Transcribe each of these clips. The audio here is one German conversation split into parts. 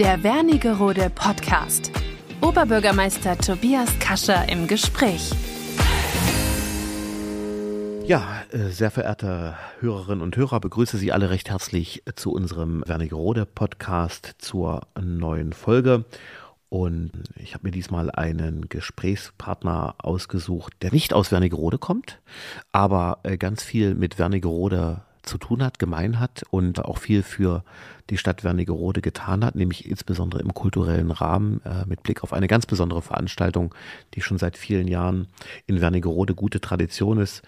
Der Wernigerode Podcast. Oberbürgermeister Tobias Kascher im Gespräch. Ja, äh, sehr verehrte Hörerinnen und Hörer, begrüße Sie alle recht herzlich zu unserem Wernigerode Podcast zur neuen Folge. Und ich habe mir diesmal einen Gesprächspartner ausgesucht, der nicht aus Wernigerode kommt, aber äh, ganz viel mit Wernigerode zu tun hat, gemein hat und auch viel für die Stadt Wernigerode getan hat, nämlich insbesondere im kulturellen Rahmen äh, mit Blick auf eine ganz besondere Veranstaltung, die schon seit vielen Jahren in Wernigerode gute Tradition ist.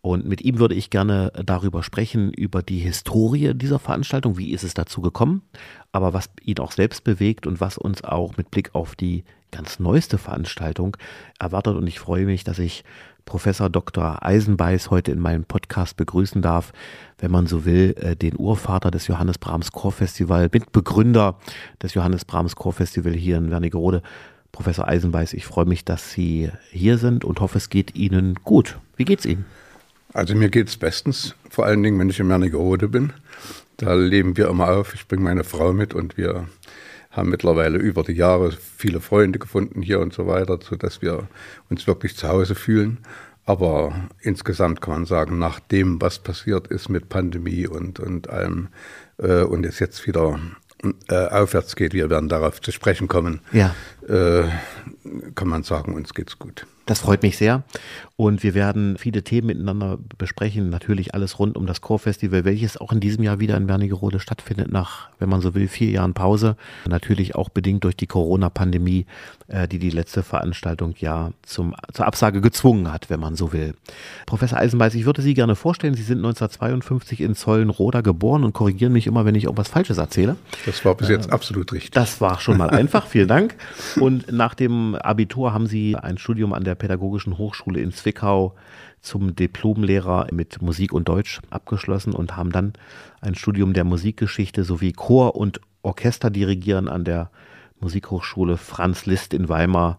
Und mit ihm würde ich gerne darüber sprechen, über die Historie dieser Veranstaltung. Wie ist es dazu gekommen? Aber was ihn auch selbst bewegt und was uns auch mit Blick auf die ganz neueste Veranstaltung erwartet. Und ich freue mich, dass ich Professor Dr. Eisenbeiß heute in meinem Podcast begrüßen darf, wenn man so will, äh, den Urvater des Johannes Brahms Chorfestival, Mitbegründer des Johannes Brahms Chorfestival hier in Wernigerode. Professor Eisenbeiß, ich freue mich, dass Sie hier sind und hoffe, es geht Ihnen gut. Wie geht's Ihnen? Also mir geht's bestens, vor allen Dingen, wenn ich in Wernigerode bin. Da leben wir immer auf. Ich bringe meine Frau mit und wir haben mittlerweile über die Jahre viele Freunde gefunden hier und so weiter, sodass wir uns wirklich zu Hause fühlen. Aber insgesamt kann man sagen, nach dem, was passiert ist mit Pandemie und, und allem, äh, und es jetzt wieder äh, aufwärts geht, wir werden darauf zu sprechen kommen, ja. Äh, kann man sagen, uns geht's gut. Das freut mich sehr. Und wir werden viele Themen miteinander besprechen. Natürlich alles rund um das Chorfestival, welches auch in diesem Jahr wieder in Wernigerode stattfindet, nach, wenn man so will, vier Jahren Pause. Natürlich auch bedingt durch die Corona-Pandemie, äh, die die letzte Veranstaltung ja zum, zur Absage gezwungen hat, wenn man so will. Professor Eisenbeiß, ich würde Sie gerne vorstellen. Sie sind 1952 in Zollenroda geboren und korrigieren mich immer, wenn ich irgendwas Falsches erzähle. Das war bis jetzt äh, absolut richtig. Das war schon mal einfach. Vielen Dank. Und nach dem Abitur haben Sie ein Studium an der Pädagogischen Hochschule in Zwickau zum Diplomlehrer mit Musik und Deutsch abgeschlossen und haben dann ein Studium der Musikgeschichte sowie Chor- und Orchesterdirigieren an der Musikhochschule Franz Liszt in Weimar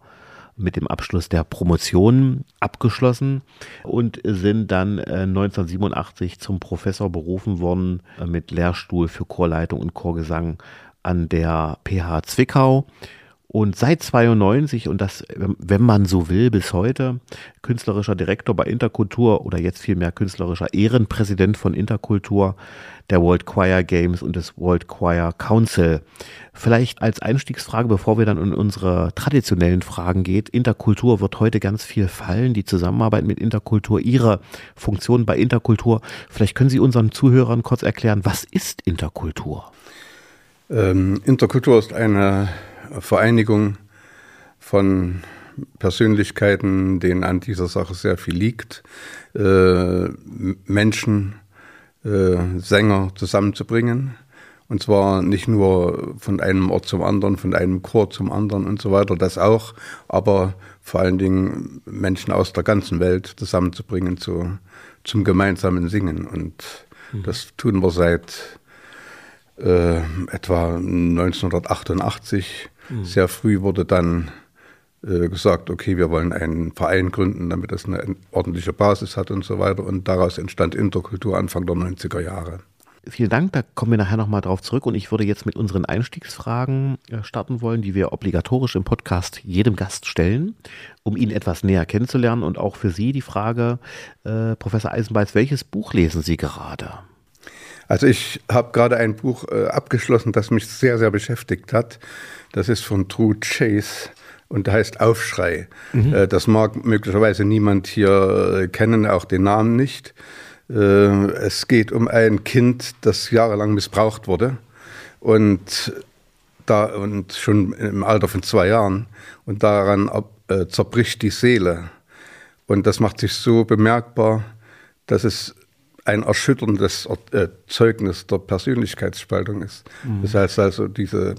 mit dem Abschluss der Promotion abgeschlossen und sind dann 1987 äh, zum Professor berufen worden äh, mit Lehrstuhl für Chorleitung und Chorgesang an der PH Zwickau und seit 92 und das, wenn man so will, bis heute künstlerischer Direktor bei Interkultur oder jetzt vielmehr künstlerischer Ehrenpräsident von Interkultur, der World Choir Games und des World Choir Council. Vielleicht als Einstiegsfrage, bevor wir dann in unsere traditionellen Fragen geht. Interkultur wird heute ganz viel fallen, die Zusammenarbeit mit Interkultur, Ihre Funktion bei Interkultur. Vielleicht können Sie unseren Zuhörern kurz erklären, was ist Interkultur? Ähm, Interkultur ist eine Vereinigung von Persönlichkeiten, denen an dieser Sache sehr viel liegt, äh, Menschen, äh, Sänger zusammenzubringen. Und zwar nicht nur von einem Ort zum anderen, von einem Chor zum anderen und so weiter, das auch, aber vor allen Dingen Menschen aus der ganzen Welt zusammenzubringen zu, zum gemeinsamen Singen. Und mhm. das tun wir seit äh, etwa 1988 Mhm. Sehr früh wurde dann äh, gesagt, okay, wir wollen einen Verein gründen, damit das eine ordentliche Basis hat und so weiter. Und daraus entstand Interkultur Anfang der 90er Jahre. Vielen Dank, da kommen wir nachher nochmal drauf zurück und ich würde jetzt mit unseren Einstiegsfragen äh, starten wollen, die wir obligatorisch im Podcast jedem Gast stellen, um ihn etwas näher kennenzulernen und auch für Sie die Frage, äh, Professor Eisenbeiß, welches Buch lesen Sie gerade? Also ich habe gerade ein Buch äh, abgeschlossen, das mich sehr, sehr beschäftigt hat. Das ist von True Chase und heißt Aufschrei. Mhm. Äh, das mag möglicherweise niemand hier äh, kennen, auch den Namen nicht. Äh, es geht um ein Kind, das jahrelang missbraucht wurde und, da, und schon im Alter von zwei Jahren und daran äh, zerbricht die Seele. Und das macht sich so bemerkbar, dass es ein erschütterndes äh, Zeugnis der Persönlichkeitsspaltung ist. Mhm. Das heißt also, diese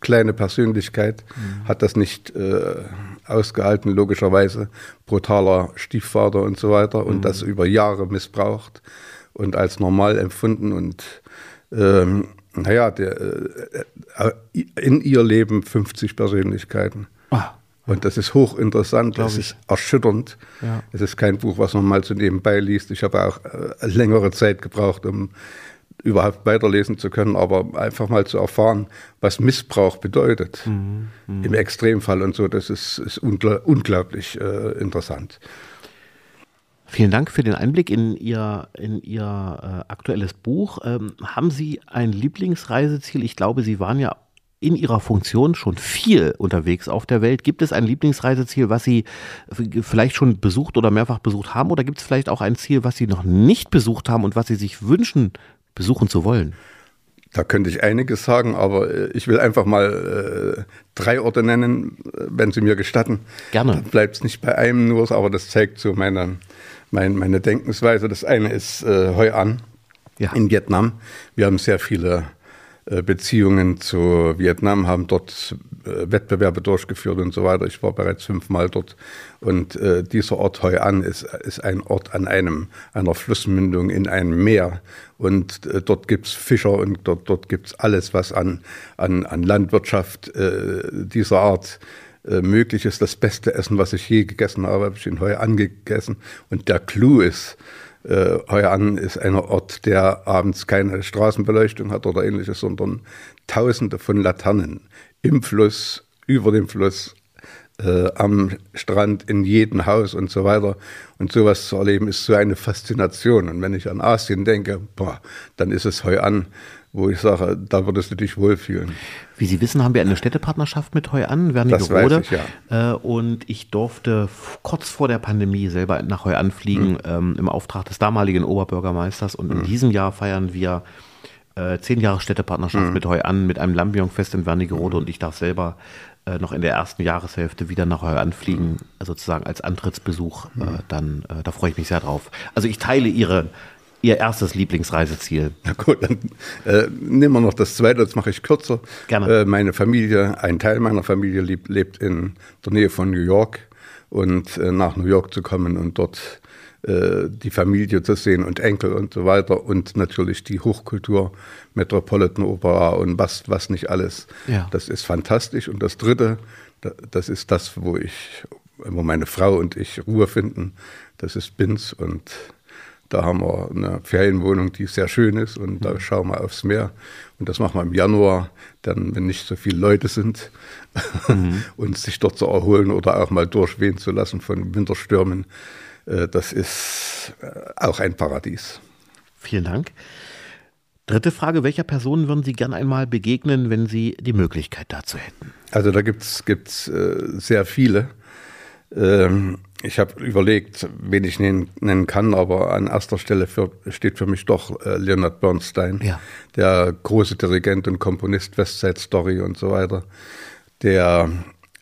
kleine Persönlichkeit mhm. hat das nicht äh, ausgehalten, logischerweise. Brutaler Stiefvater und so weiter und mhm. das über Jahre missbraucht und als normal empfunden und ähm, naja, der, äh, äh in ihr Leben 50 Persönlichkeiten. Ah. Und das ist hochinteressant, das ist erschütternd. Ja. Es ist kein Buch, was man mal so nebenbei liest. Ich habe auch äh, längere Zeit gebraucht, um überhaupt weiterlesen zu können, aber einfach mal zu erfahren, was Missbrauch bedeutet mhm. Mhm. im Extremfall und so, das ist, ist ungl unglaublich äh, interessant. Vielen Dank für den Einblick in Ihr, in Ihr äh, aktuelles Buch. Ähm, haben Sie ein Lieblingsreiseziel? Ich glaube, Sie waren ja in Ihrer Funktion schon viel unterwegs auf der Welt. Gibt es ein Lieblingsreiseziel, was Sie vielleicht schon besucht oder mehrfach besucht haben? Oder gibt es vielleicht auch ein Ziel, was Sie noch nicht besucht haben und was Sie sich wünschen, besuchen zu wollen? Da könnte ich einiges sagen, aber äh, ich will einfach mal äh, drei Orte nennen, äh, wenn Sie mir gestatten. Gerne. Bleibt es nicht bei einem nur, aber das zeigt so meine, meine, meine Denkensweise. Das eine ist äh, Hoi An ja. in Vietnam. Wir haben sehr viele Beziehungen zu Vietnam, haben dort äh, Wettbewerbe durchgeführt und so weiter. Ich war bereits fünfmal dort. Und äh, dieser Ort Hoi An ist, ist ein Ort an einem, einer Flussmündung in einem Meer. Und äh, dort gibt es Fischer und dort, dort gibt es alles, was an, an, an Landwirtschaft äh, dieser Art äh, möglich ist. Das beste Essen, was ich je gegessen habe, habe ich in Hoi An gegessen. Und der Clou ist, äh, Heuer an ist ein Ort, der abends keine Straßenbeleuchtung hat oder ähnliches, sondern tausende von Laternen im Fluss, über dem Fluss, äh, am Strand, in jedem Haus und so weiter. Und sowas zu erleben ist so eine Faszination. Und wenn ich an Asien denke, boah, dann ist es Heu an wo ich sage, da würdest du dich wohlfühlen. Wie Sie wissen, haben wir eine Städtepartnerschaft mit Heu an, Wernigerode. Ich, ja. Äh, und ich durfte kurz vor der Pandemie selber nach Heu anfliegen mhm. ähm, im Auftrag des damaligen Oberbürgermeisters. Und mhm. in diesem Jahr feiern wir äh, zehn Jahre Städtepartnerschaft mhm. mit Heu an, mit einem Lambion-Fest in Wernigerode. Und ich darf selber äh, noch in der ersten Jahreshälfte wieder nach Heu anfliegen, mhm. sozusagen als Antrittsbesuch. Äh, mhm. dann, äh, da freue ich mich sehr drauf. Also ich teile Ihre Ihr erstes Lieblingsreiseziel? Na gut, dann äh, nehmen wir noch das zweite, das mache ich kürzer. Gerne. Äh, meine Familie, ein Teil meiner Familie lebt, lebt in der Nähe von New York und nach New York zu kommen und dort äh, die Familie zu sehen und Enkel und so weiter und natürlich die Hochkultur, Metropolitan Opera und was, was nicht alles. Ja. Das ist fantastisch. Und das dritte, das ist das, wo ich, wo meine Frau und ich Ruhe finden. Das ist Binz und da haben wir eine Ferienwohnung, die sehr schön ist und da mhm. schauen wir aufs Meer. Und das machen wir im Januar, dann, wenn nicht so viele Leute sind, mhm. und sich dort zu erholen oder auch mal durchwehen zu lassen von Winterstürmen. Äh, das ist äh, auch ein Paradies. Vielen Dank. Dritte Frage, welcher Person würden Sie gerne einmal begegnen, wenn Sie die Möglichkeit dazu hätten? Also da gibt es äh, sehr viele. Ähm, ich habe überlegt, wen ich nennen, nennen, kann, aber an erster Stelle für, steht für mich doch Leonard Bernstein, ja. der große Dirigent und Komponist West Side Story und so weiter, der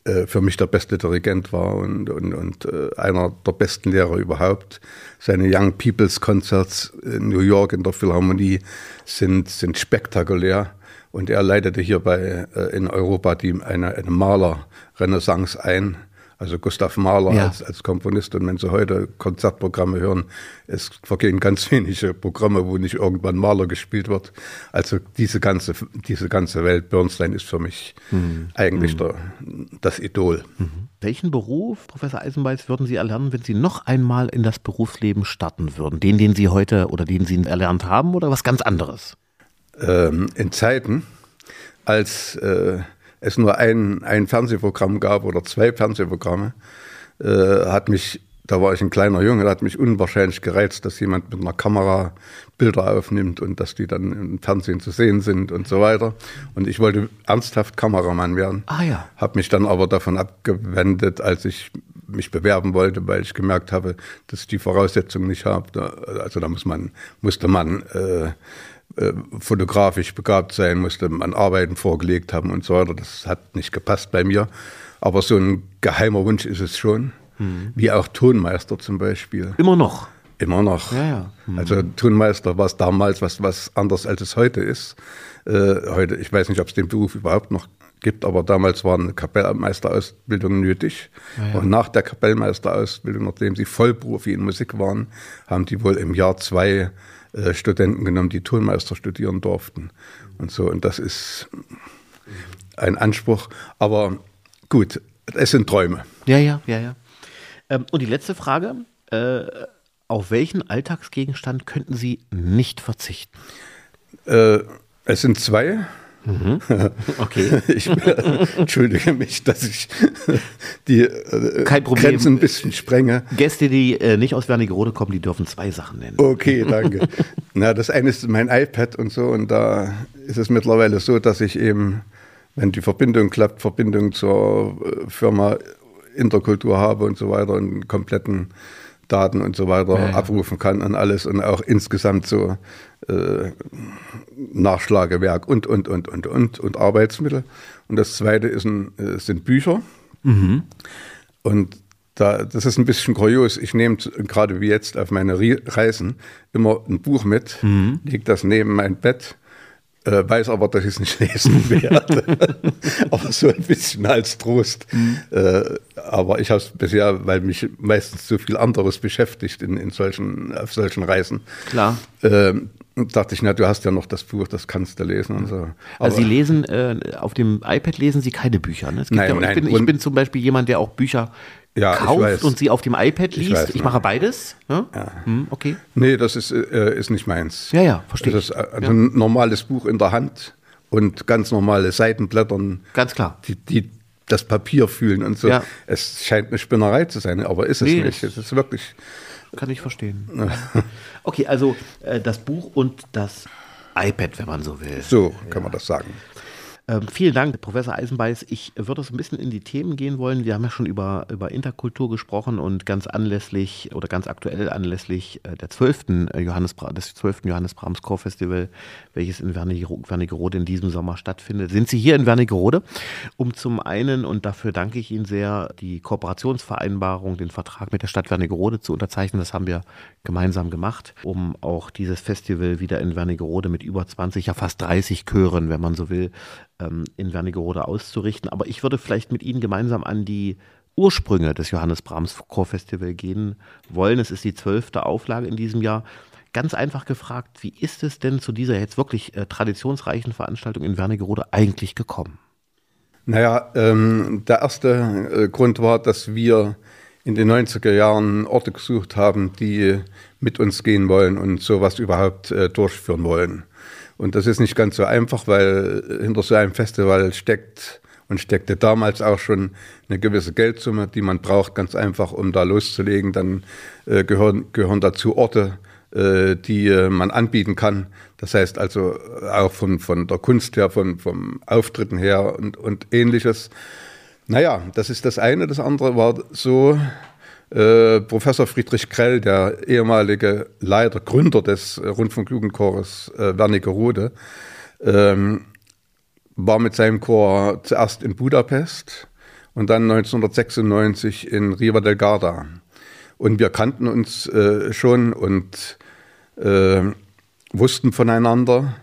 äh, für mich der beste Dirigent war und, und, und äh, einer der besten Lehrer überhaupt. Seine Young People's Concerts in New York in der Philharmonie sind, sind spektakulär. Und er leitete hier bei, äh, in Europa die, eine, eine Maler-Renaissance ein also Gustav Mahler ja. als, als Komponist. Und wenn Sie heute Konzertprogramme hören, es vergehen ganz wenige Programme, wo nicht irgendwann Mahler gespielt wird. Also diese ganze, diese ganze Welt, Bernstein ist für mich mhm. eigentlich mhm. Der, das Idol. Mhm. Welchen Beruf, Professor Eisenbeiß, würden Sie erlernen, wenn Sie noch einmal in das Berufsleben starten würden? Den, den Sie heute oder den Sie erlernt haben oder was ganz anderes? Ähm, in Zeiten, als äh, es nur ein, ein Fernsehprogramm gab oder zwei Fernsehprogramme, äh, hat mich, da war ich ein kleiner Junge, hat mich unwahrscheinlich gereizt, dass jemand mit einer Kamera Bilder aufnimmt und dass die dann im Fernsehen zu sehen sind und so weiter. Und ich wollte ernsthaft Kameramann werden. Ah ja. Habe mich dann aber davon abgewendet, als ich mich bewerben wollte, weil ich gemerkt habe, dass ich die Voraussetzungen nicht habe. Also da muss man, musste man äh, äh, fotografisch begabt sein, musste man Arbeiten vorgelegt haben und so weiter. Das hat nicht gepasst bei mir. Aber so ein geheimer Wunsch ist es schon. Mhm. Wie auch Tonmeister zum Beispiel. Immer noch. Immer noch. Ja, ja. Mhm. Also Tonmeister war es damals was, was anders als es heute ist. Äh, heute, ich weiß nicht, ob es den Beruf überhaupt noch gibt, aber damals war eine Kapellmeisterausbildung nötig. Ja, ja. Und nach der Kapellmeisterausbildung, nachdem sie Vollprofi in Musik waren, haben die wohl im Jahr zwei äh, Studenten genommen, die Tonmeister studieren durften und so. Und das ist ein Anspruch. Aber gut, es sind Träume. Ja, ja, ja, ja. Ähm, und die letzte Frage. Äh, auf welchen Alltagsgegenstand könnten Sie nicht verzichten? Äh, es sind zwei. Mhm. Okay. Ich äh, entschuldige mich, dass ich die äh. Grenzen ein bisschen sprenge. Gäste, die äh, nicht aus Wernigerode kommen, die dürfen zwei Sachen nennen. Okay, danke. Na, das eine ist mein iPad und so und da ist es mittlerweile so, dass ich eben, wenn die Verbindung klappt, Verbindung zur äh, Firma Interkultur habe und so weiter und kompletten Daten und so weiter Ja, ja. abrufen kann und alles und auch insgesamt so äh, Nachschlagewerk und, und, und, und, und, und Arbeitsmittel. Und das zweite ist ein, äh, sind Bücher. Und da, das ist ein bisschen kurios. Ich nehme gerade wie jetzt auf meine Reisen immer ein Buch mit, lege das neben mein Bett, äh, weiß aber, dass ich es nicht lesen werde. aber so ein bisschen als Trost. Äh, aber ich habe es bisher, weil mich meistens so viel anderes beschäftigt in, in solchen, auf solchen Reisen. Klar. Ähm, dachte ich, na, du hast ja noch das Buch, das kannst du lesen und so. Also Sie lesen, äh, auf dem iPad lesen Sie keine Bücher. Ne? Es gibt Nein, ja, ich, nein, bin, ich bin zum Beispiel jemand, der auch Bücher Ja, ich kauft weiß. und sie auf dem iPad liest. Ich, weiß, ne? mache beides. Ne? Hm, okay. Nee, das ist, äh, ist nicht meins. Ja, ja, verstehe Das ist also ein normales Buch in der Hand und ganz normale Seitenblättern, Ganz klar. die, die das Papier fühlen und so. Ja. Es scheint eine Spinnerei zu sein, aber ist es Nee, nicht. Es ist wirklich. Kann ich verstehen. Okay, also äh, das Buch und das iPad, wenn man so will. So kann man das sagen. Ähm, vielen Dank, Professor Eisenbeiß. Ich würde so ein bisschen in die Themen gehen wollen. Wir haben ja schon über, über Interkultur gesprochen und ganz anlässlich oder ganz aktuell anlässlich äh, der 12. Johannes, Bra- des 12. Johannes Brahms Chorfestival, welches in Wernigerode in diesem Sommer stattfindet, sind Sie hier in Wernigerode, um zum einen, und dafür danke ich Ihnen sehr, die Kooperationsvereinbarung, den Vertrag mit der Stadt Wernigerode zu unterzeichnen. Das haben wir gemeinsam gemacht, um auch dieses Festival wieder in Wernigerode mit über 20, ja fast 30 Chören, wenn man so will, ähm, in Wernigerode auszurichten. Aber ich würde vielleicht mit Ihnen gemeinsam an die Ursprünge des Johannes Brahms Chorfestival gehen wollen. Es ist die zwölfte Auflage in diesem Jahr. Ganz einfach gefragt, wie ist es denn zu dieser jetzt wirklich äh, traditionsreichen Veranstaltung in Wernigerode eigentlich gekommen? Naja, ähm, der erste äh, Grund war, dass wir in den 90er Jahren Orte gesucht haben, die mit uns gehen wollen und sowas überhaupt äh, durchführen wollen. Und das ist nicht ganz so einfach, weil hinter so einem Festival steckt und steckte damals auch schon eine gewisse Geldsumme, die man braucht, ganz einfach, um da loszulegen. Dann äh, gehören, gehören dazu Orte, äh, die äh, man anbieten kann. Das heißt also auch von, von der Kunst her, von, vom Auftritten her und, und ähnliches. Naja, das ist das eine. Das andere war so, äh, Professor Friedrich Krell, der ehemalige Leiter, Gründer des äh, Rundfunkjugendchores äh, Wernigerode, ähm, war mit seinem Chor zuerst in Budapest und dann 1996 in Riva del Garda. Und wir kannten uns äh, schon und äh, wussten voneinander.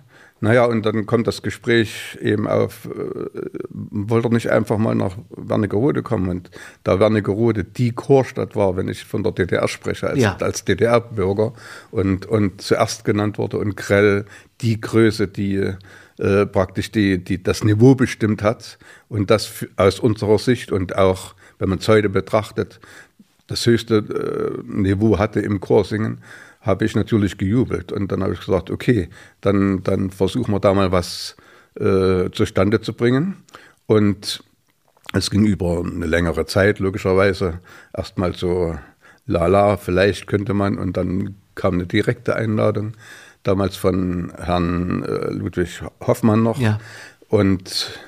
Naja, und dann kommt das Gespräch eben auf, äh, wollte er nicht einfach mal nach Wernigerode kommen? Und da Wernigerode die Chorstadt war, wenn ich von der DDR spreche, als, Ja. als DDR-Bürger und, und zuerst genannt wurde und Grell die Größe, die äh, praktisch die, die das Niveau bestimmt hat und das aus unserer Sicht und auch, wenn man es heute betrachtet, das höchste äh, Niveau hatte im Chorsingen, habe ich natürlich gejubelt. Und dann habe ich gesagt, okay, dann, dann versuchen wir da mal was äh, zustande zu bringen. Und es ging über eine längere Zeit, logischerweise. Erstmal so, lala, vielleicht könnte man. Und dann kam eine direkte Einladung, damals von Herrn äh, Ludwig Hoffmann noch. Ja. Und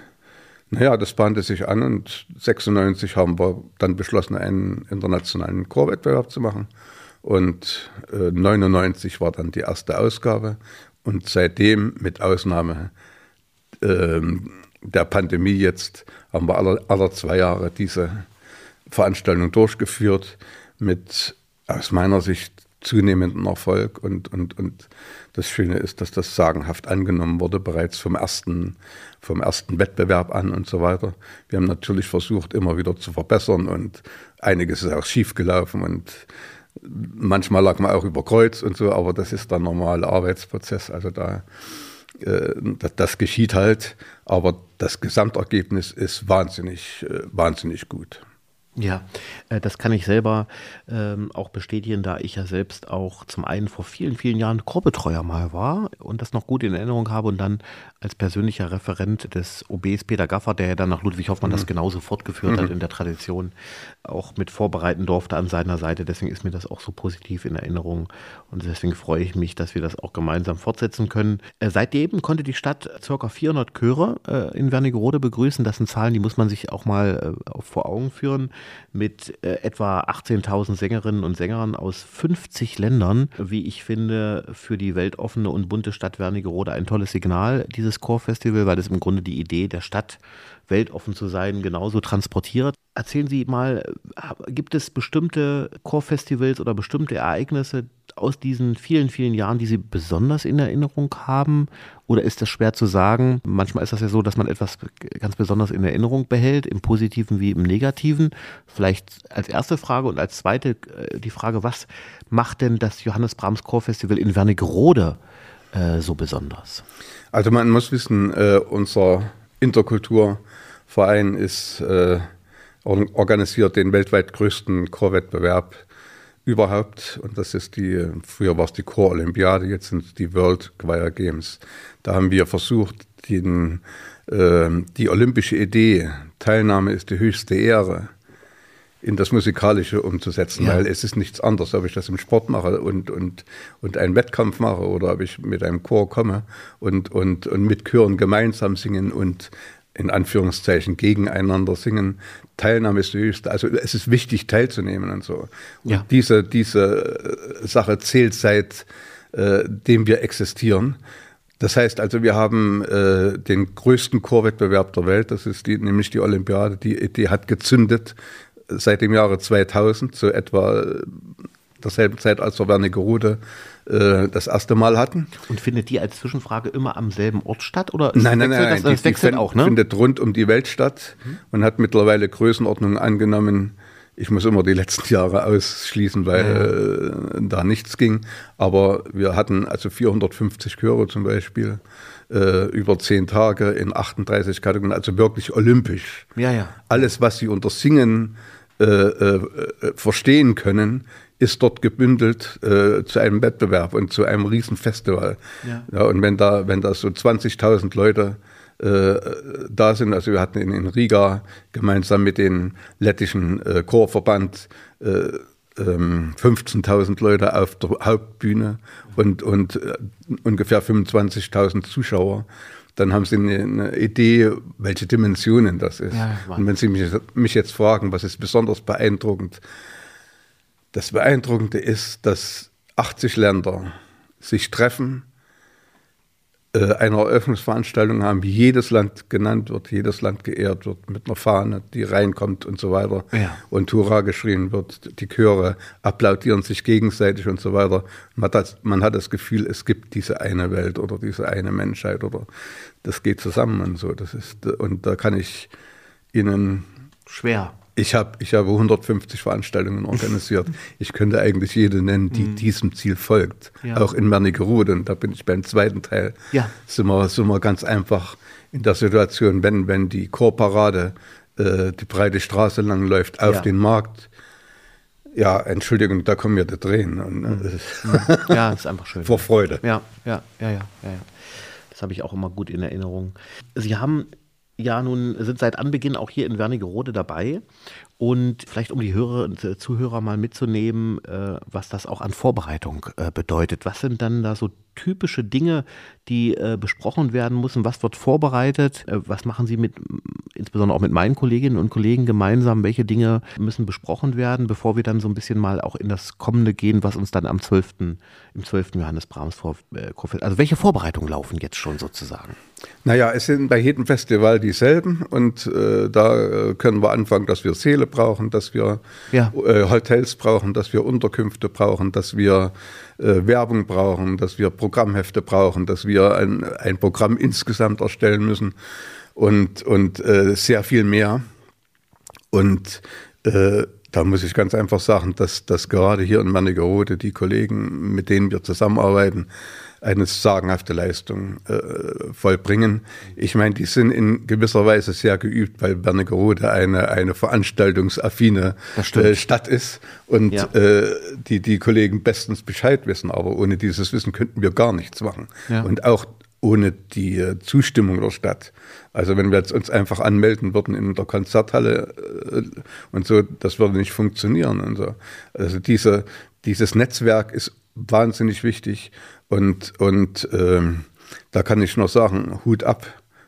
naja, das bahnte sich an und 96 haben wir dann beschlossen, einen internationalen Chorwettbewerb zu machen. Und äh, 99 war dann die erste Ausgabe. Und seitdem, mit Ausnahme ähm, der Pandemie jetzt, haben wir alle, alle zwei Jahre diese Veranstaltung durchgeführt mit aus meiner Sicht zunehmendem Erfolg. Und, und, und das Schöne ist, dass das sagenhaft angenommen wurde, bereits vom ersten, vom ersten Wettbewerb an und so weiter. Wir haben natürlich versucht, immer wieder zu verbessern und einiges ist auch schiefgelaufen und manchmal lag man auch über Kreuz und so, aber das ist der normale Arbeitsprozess. Also da äh, das, das geschieht halt, aber das Gesamtergebnis ist wahnsinnig, äh, wahnsinnig gut. Ja, äh, das kann ich selber ähm, auch bestätigen, da ich ja selbst auch zum einen vor vielen, vielen Jahren Chorbetreuer mal war und das noch gut in Erinnerung habe und dann als persönlicher Referent des OBs Peter Gaffer, der ja dann nach Ludwig Hoffmann mhm. das genauso fortgeführt mhm. hat in der Tradition, auch mit vorbereiten durfte an seiner Seite. Deswegen ist mir das auch so positiv in Erinnerung und deswegen freue ich mich, dass wir das auch gemeinsam fortsetzen können. Äh, seitdem konnte die Stadt ca. 400 Chöre äh, in Wernigerode begrüßen. Das sind Zahlen, die muss man sich auch mal äh, vor Augen führen mit äh, etwa 18.000 Sängerinnen und Sängern aus 50 Ländern. Wie ich finde, für die weltoffene und bunte Stadt Wernigerode ein tolles Signal, dieses Chorfestival, weil es im Grunde die Idee der Stadt, weltoffen zu sein, genauso transportiert. Erzählen Sie mal, gibt es bestimmte Chorfestivals oder bestimmte Ereignisse, aus diesen vielen, vielen Jahren, die Sie besonders in Erinnerung haben? Oder ist das schwer zu sagen? Manchmal ist das ja so, dass man etwas ganz besonders in Erinnerung behält, im Positiven wie im Negativen. Vielleicht als erste Frage und als zweite äh, die Frage, was macht denn das Johannes Brahms Chorfestival in Wernigerode äh, so besonders? Also man muss wissen, äh, unser Interkulturverein ist äh, organisiert den weltweit größten Chorwettbewerb überhaupt. Und das ist die, früher war es die Chor-Olympiade, jetzt sind es die World Choir Games. Da haben wir versucht, den, äh, die olympische Idee, Teilnahme ist die höchste Ehre, in das Musikalische umzusetzen, ja. weil es ist nichts anderes, ob ich das im Sport mache und, und, und einen Wettkampf mache oder ob ich mit einem Chor komme und, und, und mit Chören gemeinsam singen und in Anführungszeichen gegeneinander singen. Teilnahme ist die höchste. Also es ist wichtig, teilzunehmen und so. Und ja. diese, diese äh, Sache zählt seit äh, dem wir existieren. Das heißt also, wir haben äh, den größten Chorwettbewerb der Welt, das ist die, nämlich die Olympiade, die, die hat gezündet seit dem Jahre 2000, so etwa derselben Zeit, als wir Wernigerode äh, das erste Mal hatten. Und findet die als Zwischenfrage immer am selben Ort statt? Oder nein, nein, nein, das, das die, wechselt die auch, ne? findet rund um die Welt statt mhm. und hat mittlerweile Größenordnungen angenommen. Ich muss immer die letzten Jahre ausschließen, weil ja. äh, da nichts ging. Aber wir hatten also 450 Chöre zum Beispiel äh, über zehn Tage in 38 Kategorien, also wirklich olympisch. Ja, ja. Alles, was Sie unter Singen äh, äh, äh verstehen können, ist dort gebündelt äh, zu einem Wettbewerb und zu einem Riesenfestival. Ja. ja und wenn da, wenn da so 20.000 Leute äh, da sind, also wir hatten in, in Riga gemeinsam mit dem lettischen äh, Chorverband äh, 15.000 ähm, Leute auf der Hauptbühne und, und äh, ungefähr 25.000 Zuschauer dann haben Sie eine, eine, Idee, welche Dimensionen das ist. Ja, und wenn Sie mich, mich, jetzt fragen, was ist besonders beeindruckend, das Beeindruckende ist, dass 80 Länder sich treffen, äh, eine Eröffnungsveranstaltung haben, wie jedes Land genannt wird, jedes Land geehrt wird mit einer Fahne, die reinkommt und so weiter ja. und Hurra geschrien wird, die Chöre applaudieren sich gegenseitig und so weiter. Man hat, das, man hat das Gefühl, es gibt diese eine Welt oder diese eine Menschheit oder das geht zusammen und so. Das ist, und da kann ich Ihnen schwer ich habe ich hab 150 Veranstaltungen organisiert. Ich könnte eigentlich jede nennen, die mhm. diesem Ziel folgt. Ja. Auch in Wernigerode. Und da bin ich beim zweiten Teil. Ja. Sind, wir, sind wir ganz einfach in der Situation, wenn, wenn die Chorparade äh, die breite Straße lang läuft auf ja. den Markt. Ja, Entschuldigung, da kommen wir da drehen. Und, äh, ja, ist einfach schön. Vor Freude. Ja, ja, ja. ja, ja. Das habe ich auch immer gut in Erinnerung. Sie haben ja nun sind seit Anbeginn auch hier in Wernigerode dabei. Und vielleicht um die Hörer und äh, Zuhörer mal mitzunehmen, äh, was das auch an Vorbereitung äh, bedeutet. Was sind dann da so typische Dinge, die besprochen werden müssen? Was wird vorbereitet? Was machen Sie mit, insbesondere auch mit meinen Kolleginnen und Kollegen gemeinsam? Welche Dinge müssen besprochen werden, bevor wir dann so ein bisschen mal auch in das Kommende gehen, was uns dann am 12., im 12. Johannes Brahms vor, äh, also welche Vorbereitungen laufen jetzt schon sozusagen? Naja, es sind bei jedem Festival dieselben und äh, da äh, können wir anfangen, dass wir Seele brauchen, dass wir ja. äh, Hotels brauchen, dass wir Unterkünfte brauchen, dass wir äh, Werbung brauchen, dass wir Programmhefte brauchen, dass wir ein, ein Programm insgesamt erstellen müssen und, und äh, sehr viel mehr. Und äh, da muss ich ganz einfach sagen, dass, dass gerade hier in Wernigerode die Kollegen, mit denen wir zusammenarbeiten, eine sagenhafte Leistung äh, vollbringen. Ich meine, die sind in gewisser Weise sehr geübt, weil Wernigerode eine, eine veranstaltungsaffine äh, Stadt ist und ja. äh, die, die Kollegen bestens Bescheid wissen. Aber ohne dieses Wissen könnten wir gar nichts machen. Ja. Und auch ohne die äh, Zustimmung der Stadt. Also wenn wir jetzt uns einfach anmelden würden in der Konzerthalle äh, und so, das würde nicht funktionieren und so. Also diese, dieses Netzwerk ist wahnsinnig wichtig und, und ähm, da kann ich nur sagen, Hut ab,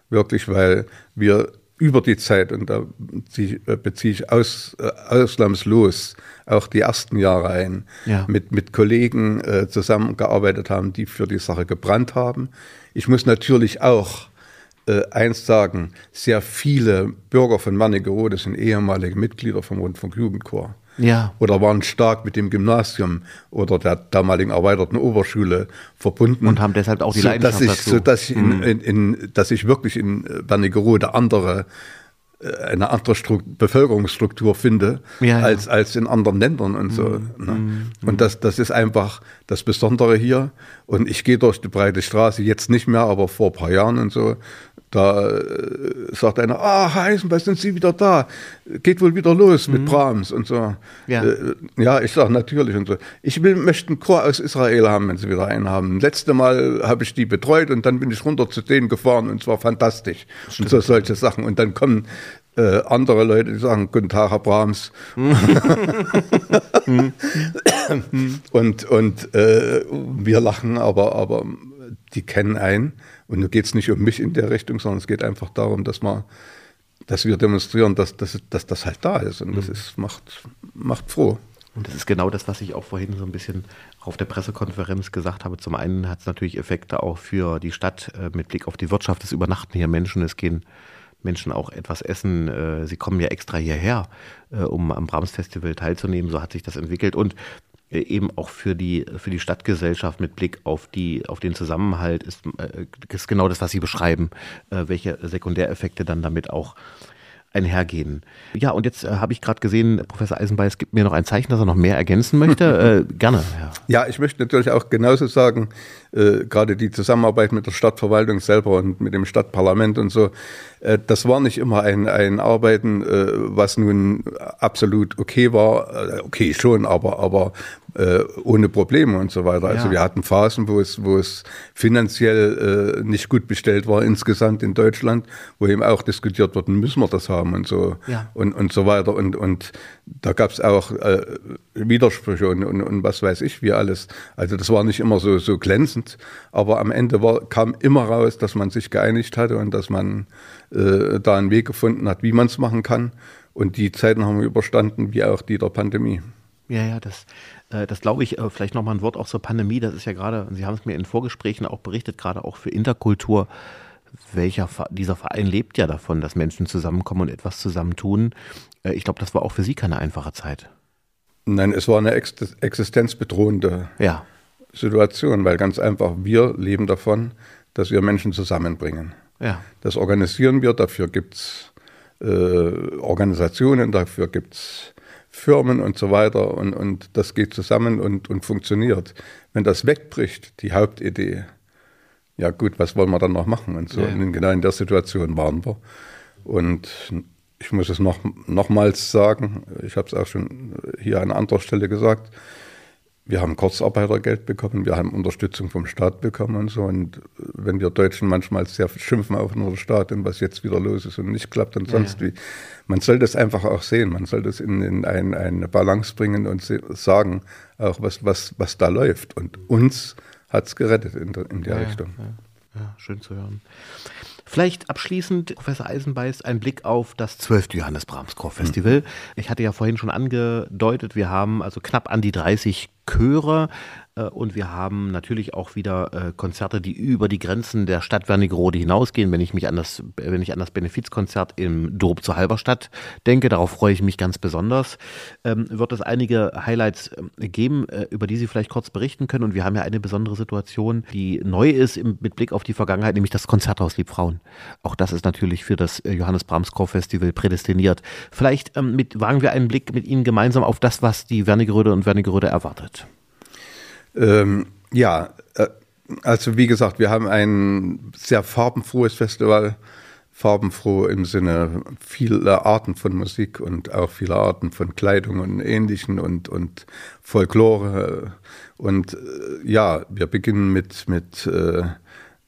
wirklich, weil wir über die Zeit, und da äh, beziehe ich aus, äh, ausnahmslos auch die ersten Jahre ein, ja. mit, mit Kollegen äh, zusammengearbeitet haben, die für die Sache gebrannt haben. Ich muss natürlich auch äh, eins sagen, sehr viele Bürger von Wernigerode sind ehemalige Mitglieder vom Rundfunkjugendchor. Ja. Oder waren stark mit dem Gymnasium oder der damaligen erweiterten Oberschule verbunden. Und haben deshalb auch die Leidenschaft dass ich, dazu. So dass ich, in, mhm. in, in, dass ich wirklich in Wernigerode andere äh, eine andere Strukt Bevölkerungsstruktur finde ja, ja. Als, als in anderen Ländern und so. Mm, ne? mm, und das, das ist einfach das Besondere hier. Und ich gehe durch die breite Straße, jetzt nicht mehr, aber vor ein paar Jahren und so. Da äh, sagt einer, ah, Heisenberg, sind Sie wieder da? Geht wohl wieder los mit mhm. Brahms und so. Ja, äh, ja ich sage natürlich und so. Ich will, möchte einen Chor aus Israel haben, wenn Sie wieder einen haben. Letzte Mal habe ich die betreut und dann bin ich runter zu denen gefahren und es war fantastisch. Stimmt. Und so solche Sachen. Und dann kommen äh, andere Leute, die sagen, guten Tag, Herr Brahms. und und äh, wir lachen, aber, aber die kennen einen. Und nun geht es nicht um mich in der Richtung, sondern es geht einfach darum, dass man, dass wir demonstrieren, dass, dass, dass das halt da ist. Und mhm. das ist, macht, macht froh. Und das ist genau das, was ich auch vorhin so ein bisschen auf der Pressekonferenz gesagt habe. Zum einen hat es natürlich Effekte auch für die Stadt äh, mit Blick auf die Wirtschaft. Es übernachten hier Menschen, es gehen Menschen auch etwas essen. Äh, sie kommen ja extra hierher, äh, um am Brahms Festival teilzunehmen. So hat sich das entwickelt. Und eben auch für die, für die Stadtgesellschaft mit Blick auf, die, auf den Zusammenhalt ist, ist genau das, was Sie beschreiben, welche Sekundäreffekte dann damit auch einhergehen. Ja, und jetzt äh, habe ich gerade gesehen, Professor Eisenbeiß gibt mir noch ein Zeichen, dass er noch mehr ergänzen möchte. äh, gerne. Ja. ja, ich möchte natürlich auch genauso sagen, äh, gerade die Zusammenarbeit mit der Stadtverwaltung selber und mit dem Stadtparlament und so, äh, das war nicht immer ein, ein Arbeiten, äh, was nun absolut okay war. Äh, okay schon, aber, aber äh, ohne Probleme und so weiter. Also ja. wir hatten Phasen, wo es, wo es finanziell äh, nicht gut bestellt war insgesamt in Deutschland, wo eben auch diskutiert wird, müssen wir das haben und so ja. und, und so weiter. Und, und da gab es auch äh, Widersprüche und, und, und was weiß ich wie alles. Also das war nicht immer so, so glänzend, aber am Ende war, kam immer raus, dass man sich geeinigt hatte und dass man äh, da einen Weg gefunden hat, wie man es machen kann. Und die Zeiten haben wir überstanden, wie auch die der Pandemie. Ja, ja, das, das glaube ich, äh, vielleicht nochmal ein Wort auch zur Pandemie. Das ist ja gerade, Sie haben es mir in Vorgesprächen auch berichtet, gerade auch für Interkultur. Welcher dieser Verein lebt ja davon, dass Menschen zusammenkommen und etwas zusammentun. Äh, ich glaube, das war auch für Sie keine einfache Zeit. Nein, es war eine existenzbedrohende ja. Situation, weil ganz einfach wir leben davon, dass wir Menschen zusammenbringen. Ja. Das organisieren wir, dafür gibt es äh, Organisationen, dafür gibt es Firmen und so weiter und, und das geht zusammen und, und funktioniert. Wenn das wegbricht, die Hauptidee, ja gut, was wollen wir dann noch machen? Und so ja. und genau in der Situation waren wir. Und ich muss es noch, nochmals sagen, ich habe es auch schon hier an anderer Stelle gesagt, wir haben Kurzarbeitergeld bekommen, wir haben Unterstützung vom Staat bekommen und so. Und wenn wir Deutschen manchmal sehr schimpfen auf unseren Staat und was jetzt wieder los ist und nicht klappt und sonst ja. wie, man soll das einfach auch sehen. Man soll das in, in ein, eine Balance bringen und sagen, auch was, was, was da läuft. Und uns hat es gerettet in, der, in der ja, Richtung. Ja, ja, schön zu hören. Vielleicht abschließend, Professor Eisenbeiß, ein Blick auf das 12. Johannes Brahms Chor Festival. Mhm. Ich hatte ja vorhin schon angedeutet, wir haben also knapp an die 30 Chöre. Äh, und wir haben natürlich auch wieder äh, Konzerte, die über die Grenzen der Stadt Wernigerode hinausgehen. Wenn ich mich an das, wenn ich an das Benefizkonzert im Dom zur Halberstadt denke, darauf freue ich mich ganz besonders, ähm, wird es einige Highlights äh, geben, über die Sie vielleicht kurz berichten können. Und wir haben ja eine besondere Situation, die neu ist mit Blick auf die Vergangenheit, nämlich das Konzerthaus Liebfrauen. Auch das ist natürlich für das Johannes Brahms Festival prädestiniert. Vielleicht ähm, mit, wagen wir einen Blick mit Ihnen gemeinsam auf das, was die Wernigeröde und Wernigeröde erwartet. Ähm, ja, äh, also wie gesagt, wir haben ein sehr farbenfrohes Festival. Farbenfroh im Sinne vieler Arten von Musik und auch vieler Arten von Kleidung und Ähnlichen und, und Folklore. Und äh, ja, wir beginnen mit, mit äh,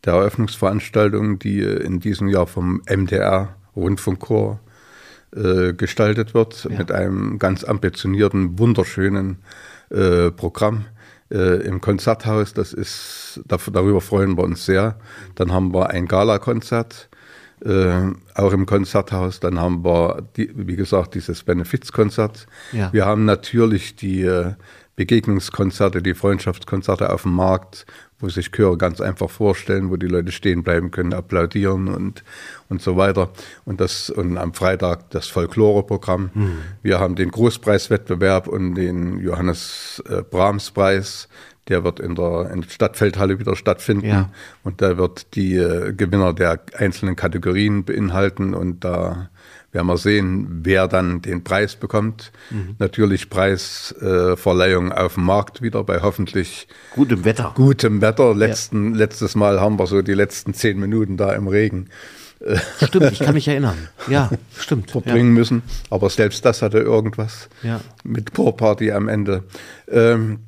der Eröffnungsveranstaltung, die in diesem Jahr vom MDR Rundfunkchor äh, gestaltet wird, ja. mit einem ganz ambitionierten, wunderschönen äh, Programm im Konzerthaus. Das ist, darüber freuen wir uns sehr. Dann haben wir ein Gala-Konzert, äh, auch im Konzerthaus. Dann haben wir, die, wie gesagt, dieses Benefizkonzert. Ja. Wir haben natürlich die äh, Begegnungskonzerte, die Freundschaftskonzerte auf dem Markt, wo sich Chöre ganz einfach vorstellen, wo die Leute stehen bleiben können, applaudieren und, und so weiter. Und, das, und am Freitag das Folklore-Programm. Mhm. Wir haben den Großpreiswettbewerb und den Johannes äh, Brahms Preis. Der wird in der, in der Stadtfeldhalle wieder stattfinden. Ja. Und da wird die äh, Gewinner der einzelnen Kategorien beinhalten. Und da werden wir sehen, wer dann den Preis bekommt. Mhm. Natürlich Preisverleihung äh, auf dem Markt wieder bei hoffentlich gutem Wetter. Gutem Wetter. Letzten, ja. Letztes Mal haben wir so die letzten zehn Minuten da im Regen. Stimmt, ich kann mich erinnern. Ja, stimmt. Verbringen ja. müssen. Aber selbst das hatte irgendwas ja. mit Chorparty am Ende. Ähm,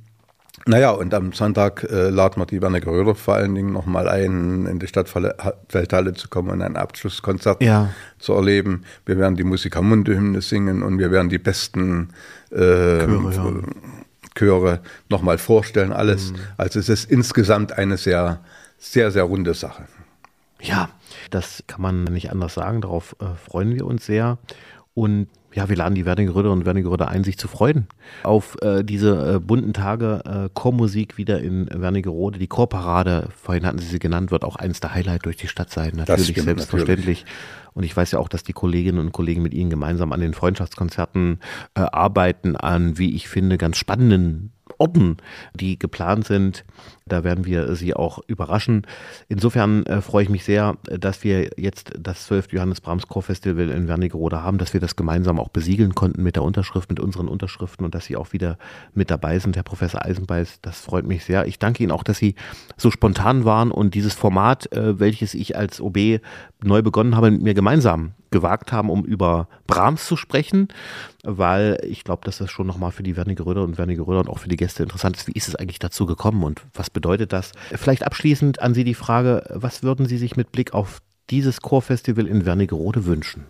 naja, und am Sonntag äh, laden wir die Werner Röder vor allen Dingen nochmal ein, in die Stadtfeldhalle zu kommen und ein Abschlusskonzert ja. zu erleben. Wir werden die Musikermunde-Hymne singen und wir werden die besten äh, Chöre, ja. Chöre nochmal vorstellen, alles. Mhm. Also es ist insgesamt eine sehr, sehr, sehr runde Sache. Ja, das kann man nicht anders sagen. Darauf äh, freuen wir uns sehr. Und ja, wir laden die Wernigeröder und Wernigeröder ein, sich zu freuen auf äh, diese äh, bunten Tage äh, Chormusik wieder in Wernigerode. Die Chorparade, vorhin hatten Sie sie genannt, wird auch eins der Highlight durch die Stadt sein. Natürlich, stimmt, selbstverständlich. Natürlich. Und ich weiß ja auch, dass die Kolleginnen und Kollegen mit Ihnen gemeinsam an den Freundschaftskonzerten äh, arbeiten, an, wie ich finde, ganz spannenden Orten, die geplant sind. Da werden wir Sie auch überraschen. Insofern äh, freue ich mich sehr, dass wir jetzt das 12. Johannes Brahms Chor Festival in Wernigerode haben, dass wir das gemeinsam auch besiegeln konnten mit der Unterschrift, mit unseren Unterschriften und dass Sie auch wieder mit dabei sind, Herr Professor Eisenbeiß. Das freut mich sehr. Ich danke Ihnen auch, dass Sie so spontan waren und dieses Format, äh, welches ich als OB neu begonnen habe, mit mir gemeinsam gewagt haben, um über Brahms zu sprechen, weil ich glaube, dass das schon nochmal für die Wernigeröder und Wernigeröder und auch für die Gäste interessant ist. Wie ist es eigentlich dazu gekommen und was bedeutet das? Vielleicht abschließend an Sie die Frage, was würden Sie sich mit Blick auf dieses Chorfestival in Wernigerode wünschen?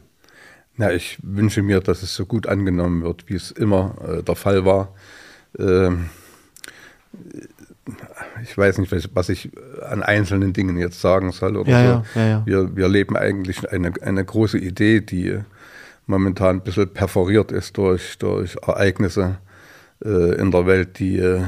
Na, ich wünsche mir, dass es so gut angenommen wird, wie es immer äh, der Fall war. Ähm, ich weiß nicht, was ich an einzelnen Dingen jetzt sagen soll oder ja, so. Ja, ja, wir, wir leben eigentlich eine, eine große Idee, die momentan ein bisschen perforiert ist durch, durch Ereignisse äh, in der Welt, die äh,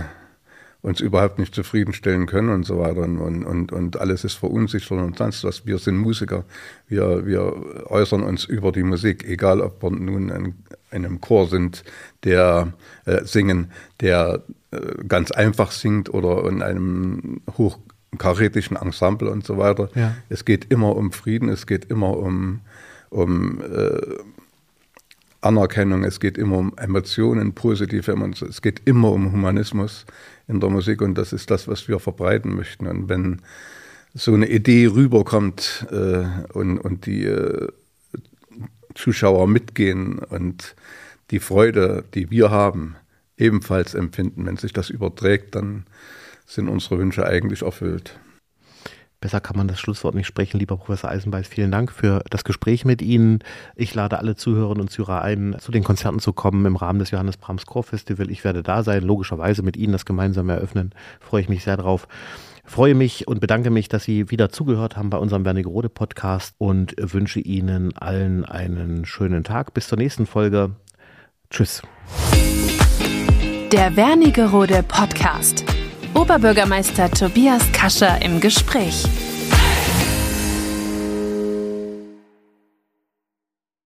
uns überhaupt nicht zufriedenstellen können und so weiter. Und, und, und alles ist verunsichert und sonst was. Wir sind Musiker. Wir, wir äußern uns über die Musik, egal ob wir nun in, in einem Chor sind, der äh, singen, der äh, ganz einfach singt oder in einem hochkarätischen Ensemble und so weiter. Ja. Es geht immer um Frieden, es geht immer um, um äh, Anerkennung, es geht immer um Emotionen, positive Emotionen, es geht immer um Humanismus in der Musik und das ist das, was wir verbreiten möchten. Und wenn so eine Idee rüberkommt äh, und, und die äh, Zuschauer mitgehen und die Freude, die wir haben, ebenfalls empfinden, wenn sich das überträgt, dann sind unsere Wünsche eigentlich erfüllt. Besser kann man das Schlusswort nicht sprechen, lieber Professor Eisenbeiß. Vielen Dank für das Gespräch mit Ihnen. Ich lade alle Zuhörerinnen und Zuhörer ein, zu den Konzerten zu kommen im Rahmen des Johannes Brahms Chor Festival. Ich werde da sein, logischerweise mit Ihnen das gemeinsam eröffnen. Freue ich mich sehr drauf. Freue mich und bedanke mich, dass Sie wieder zugehört haben bei unserem Wernigerode Podcast und wünsche Ihnen allen einen schönen Tag. Bis zur nächsten Folge. Tschüss. Der Wernigerode Podcast. Oberbürgermeister Tobias Kascher im Gespräch.